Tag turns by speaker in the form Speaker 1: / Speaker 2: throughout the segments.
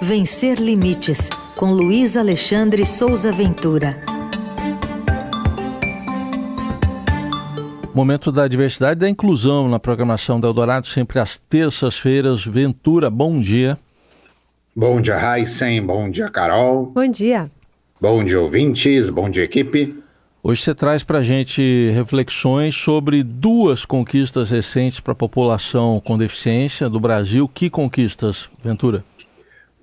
Speaker 1: Vencer Limites, com Luiz Alexandre Souza Ventura.
Speaker 2: Momento da diversidade e da inclusão na programação da Eldorado, sempre às terças-feiras. Ventura, bom dia.
Speaker 3: Bom dia, Heisen. Bom dia, Carol.
Speaker 4: Bom dia.
Speaker 3: Bom dia, ouvintes. Bom dia, equipe.
Speaker 2: Hoje você traz para a gente reflexões sobre duas conquistas recentes para a população com deficiência do Brasil. Que conquistas, Ventura?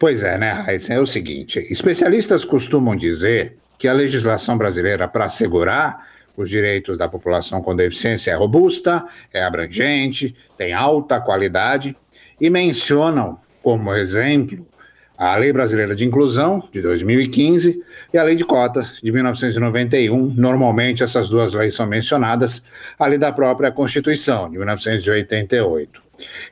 Speaker 3: Pois é, né, Heisen? É o seguinte: especialistas costumam dizer que a legislação brasileira, para assegurar os direitos da população com deficiência, é robusta, é abrangente, tem alta qualidade e mencionam como exemplo a Lei Brasileira de Inclusão, de 2015, e a Lei de Cotas, de 1991. Normalmente, essas duas leis são mencionadas, além da própria Constituição, de 1988.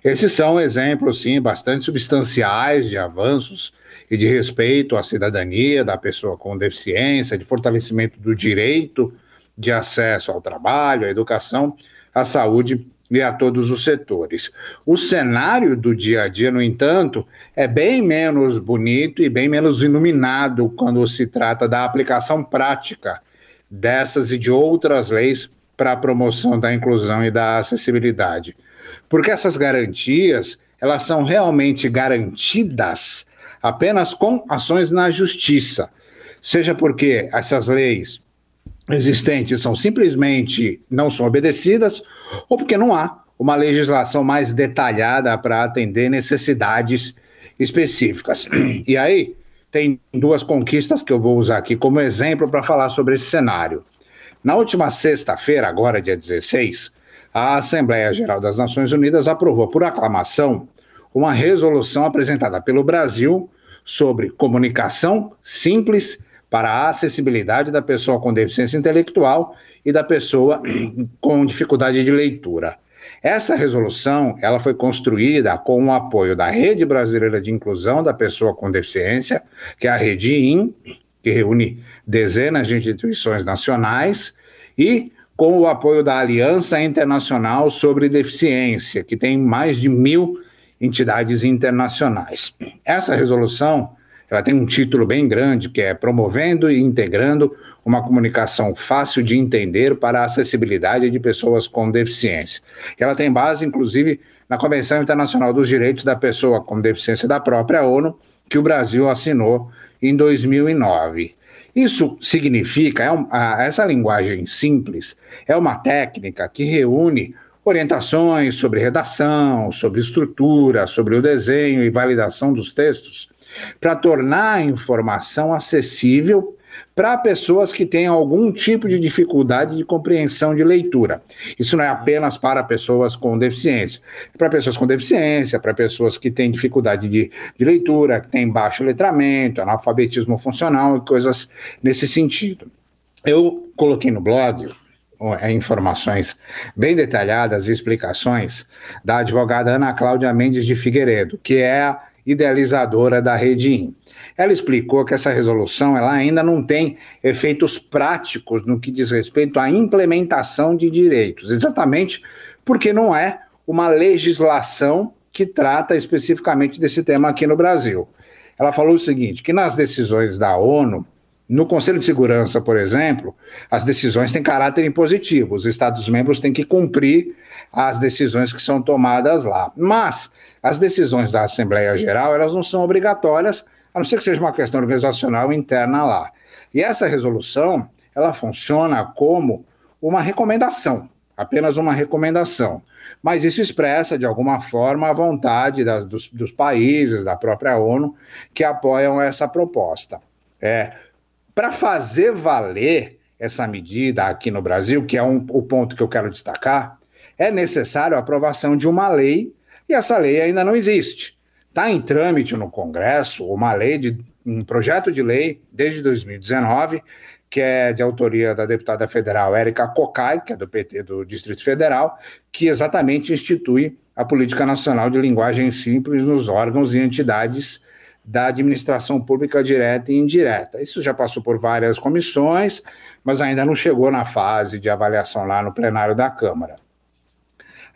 Speaker 3: Esses são exemplos, sim, bastante substanciais de avanços e de respeito à cidadania da pessoa com deficiência, de fortalecimento do direito de acesso ao trabalho, à educação, à saúde e a todos os setores. O cenário do dia a dia, no entanto, é bem menos bonito e bem menos iluminado quando se trata da aplicação prática dessas e de outras leis para a promoção da inclusão e da acessibilidade. Porque essas garantias, elas são realmente garantidas apenas com ações na justiça. Seja porque essas leis existentes são simplesmente não são obedecidas, ou porque não há uma legislação mais detalhada para atender necessidades específicas. E aí, tem duas conquistas que eu vou usar aqui como exemplo para falar sobre esse cenário. Na última sexta-feira, agora dia 16, a Assembleia Geral das Nações Unidas aprovou por aclamação uma resolução apresentada pelo Brasil sobre comunicação simples para a acessibilidade da pessoa com deficiência intelectual e da pessoa com dificuldade de leitura. Essa resolução, ela foi construída com o apoio da Rede Brasileira de Inclusão da Pessoa com Deficiência, que é a Rede IN, que reúne dezenas de instituições nacionais, e com o apoio da Aliança Internacional sobre Deficiência, que tem mais de mil entidades internacionais. Essa resolução ela tem um título bem grande que é Promovendo e Integrando uma comunicação fácil de entender para a acessibilidade de pessoas com deficiência. Ela tem base, inclusive, na Convenção Internacional dos Direitos da Pessoa com Deficiência da própria ONU, que o Brasil assinou em 2009. Isso significa, é um, a, essa linguagem simples é uma técnica que reúne orientações sobre redação, sobre estrutura, sobre o desenho e validação dos textos para tornar a informação acessível para pessoas que têm algum tipo de dificuldade de compreensão de leitura. Isso não é apenas para pessoas com deficiência, para pessoas com deficiência, para pessoas que têm dificuldade de, de leitura, que têm baixo letramento, analfabetismo funcional e coisas nesse sentido. Eu coloquei no blog é, informações bem detalhadas e explicações da advogada Ana Cláudia Mendes de Figueiredo, que é a idealizadora da Rede IN. Ela explicou que essa resolução ela ainda não tem efeitos práticos no que diz respeito à implementação de direitos, exatamente porque não é uma legislação que trata especificamente desse tema aqui no Brasil. Ela falou o seguinte: que nas decisões da ONU, no Conselho de Segurança, por exemplo, as decisões têm caráter impositivo, os Estados-membros têm que cumprir as decisões que são tomadas lá. Mas as decisões da Assembleia Geral, elas não são obrigatórias, a não ser que seja uma questão organizacional interna lá. E essa resolução, ela funciona como uma recomendação, apenas uma recomendação. Mas isso expressa, de alguma forma, a vontade das, dos, dos, países, da própria ONU, que apoiam essa proposta. É, Para fazer valer essa medida aqui no Brasil, que é um, o ponto que eu quero destacar, é necessário a aprovação de uma lei e essa lei ainda não existe. Está em trâmite no Congresso uma lei de um projeto de lei desde 2019 que é de autoria da deputada federal Érica Cocai, que é do PT do Distrito Federal, que exatamente institui a Política Nacional de Linguagem Simples nos órgãos e entidades da administração pública direta e indireta. Isso já passou por várias comissões, mas ainda não chegou na fase de avaliação lá no plenário da Câmara.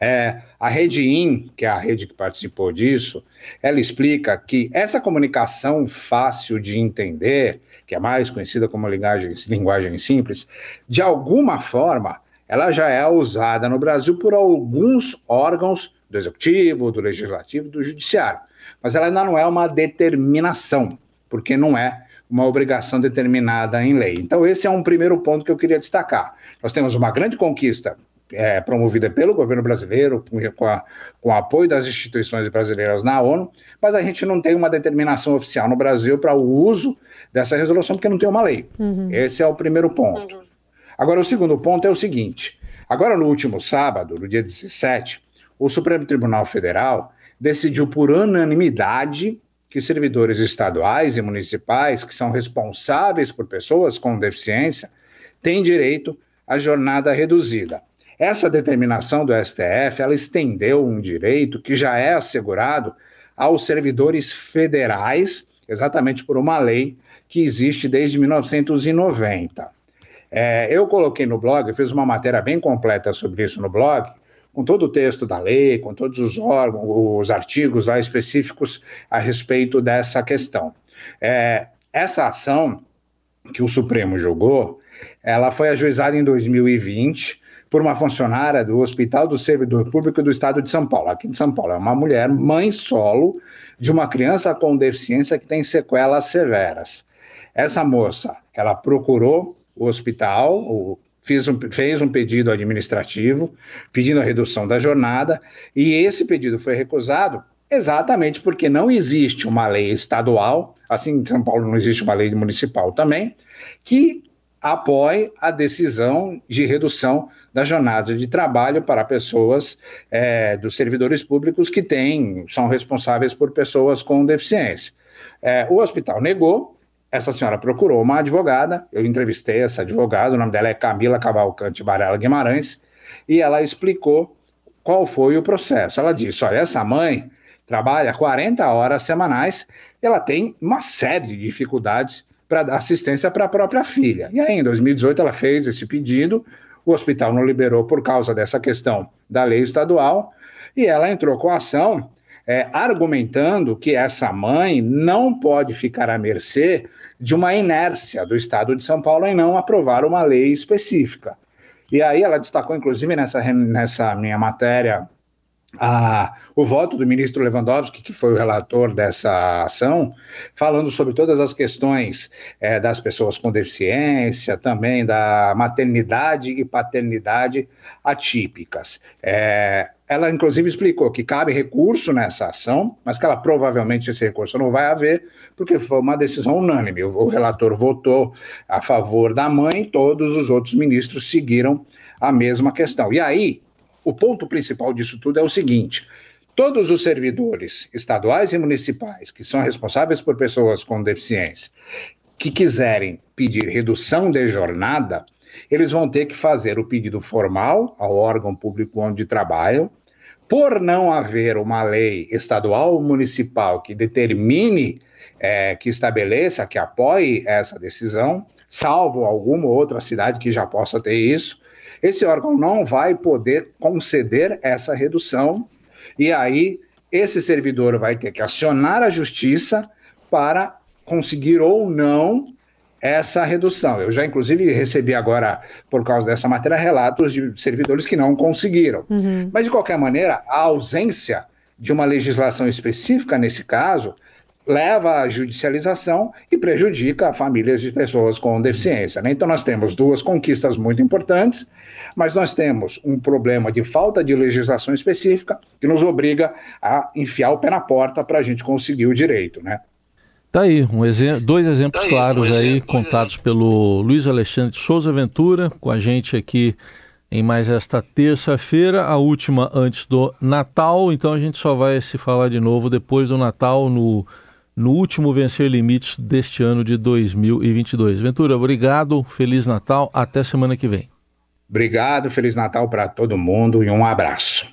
Speaker 3: É, a rede IN, que é a rede que participou disso, ela explica que essa comunicação fácil de entender, que é mais conhecida como linguagem, linguagem simples, de alguma forma, ela já é usada no Brasil por alguns órgãos do executivo, do legislativo, do judiciário. Mas ela ainda não é uma determinação, porque não é uma obrigação determinada em lei. Então, esse é um primeiro ponto que eu queria destacar. Nós temos uma grande conquista é, promovida pelo governo brasileiro, com, a, com o apoio das instituições brasileiras na ONU, mas a gente não tem uma determinação oficial no Brasil para o uso dessa resolução, porque não tem uma lei. Uhum. Esse é o primeiro ponto. Uhum. Agora, o segundo ponto é o seguinte: agora, no último sábado, no dia 17, o Supremo Tribunal Federal decidiu por unanimidade que servidores estaduais e municipais que são responsáveis por pessoas com deficiência têm direito à jornada reduzida. Essa determinação do STF, ela estendeu um direito que já é assegurado aos servidores federais, exatamente por uma lei que existe desde 1990. É, eu coloquei no blog, fiz uma matéria bem completa sobre isso no blog, com todo o texto da lei, com todos os órgãos, os artigos lá específicos a respeito dessa questão. É, essa ação que o Supremo julgou, ela foi ajuizada em 2020 por uma funcionária do Hospital do Servidor Público do Estado de São Paulo. Aqui em São Paulo é uma mulher, mãe solo, de uma criança com deficiência que tem sequelas severas. Essa moça, ela procurou o hospital, o fez um, fez um pedido administrativo pedindo a redução da jornada e esse pedido foi recusado exatamente porque não existe uma lei estadual, assim em São Paulo não existe uma lei municipal também, que apoie a decisão de redução da jornada de trabalho para pessoas é, dos servidores públicos que têm, são responsáveis por pessoas com deficiência. É, o hospital negou, essa senhora procurou uma advogada, eu entrevistei essa advogada, o nome dela é Camila Cavalcante Barela Guimarães, e ela explicou qual foi o processo. Ela disse: olha, essa mãe trabalha 40 horas semanais, ela tem uma série de dificuldades para dar assistência para a própria filha. E aí, em 2018, ela fez esse pedido, o hospital não liberou por causa dessa questão da lei estadual, e ela entrou com a ação é, argumentando que essa mãe não pode ficar à mercê de uma inércia do Estado de São Paulo em não aprovar uma lei específica. E aí ela destacou, inclusive, nessa, nessa minha matéria, a, o voto do ministro Lewandowski, que foi o relator dessa ação, falando sobre todas as questões é, das pessoas com deficiência, também da maternidade e paternidade atípicas. É, ela, inclusive, explicou que cabe recurso nessa ação, mas que ela provavelmente esse recurso não vai haver, porque foi uma decisão unânime. O relator votou a favor da mãe, todos os outros ministros seguiram a mesma questão. E aí, o ponto principal disso tudo é o seguinte: todos os servidores estaduais e municipais que são responsáveis por pessoas com deficiência que quiserem pedir redução de jornada, eles vão ter que fazer o pedido formal ao órgão público onde trabalham. Por não haver uma lei estadual ou municipal que determine, é, que estabeleça, que apoie essa decisão, salvo alguma outra cidade que já possa ter isso, esse órgão não vai poder conceder essa redução, e aí esse servidor vai ter que acionar a justiça para conseguir ou não essa redução. Eu já, inclusive, recebi agora, por causa dessa matéria, relatos de servidores que não conseguiram. Uhum. Mas, de qualquer maneira, a ausência de uma legislação específica nesse caso leva à judicialização e prejudica famílias de pessoas com deficiência. Né? Então, nós temos duas conquistas muito importantes, mas nós temos um problema de falta de legislação específica que nos obriga a enfiar o pé na porta para a gente conseguir o direito. Né?
Speaker 2: Tá aí, um dois exemplos tá aí, claros um aí, contados pelo Luiz Alexandre Souza Ventura, com a gente aqui em mais esta terça-feira, a última antes do Natal, então a gente só vai se falar de novo depois do Natal, no, no último Vencer Limites deste ano de 2022. Ventura, obrigado, Feliz Natal, até semana que vem.
Speaker 3: Obrigado, Feliz Natal para todo mundo e um abraço.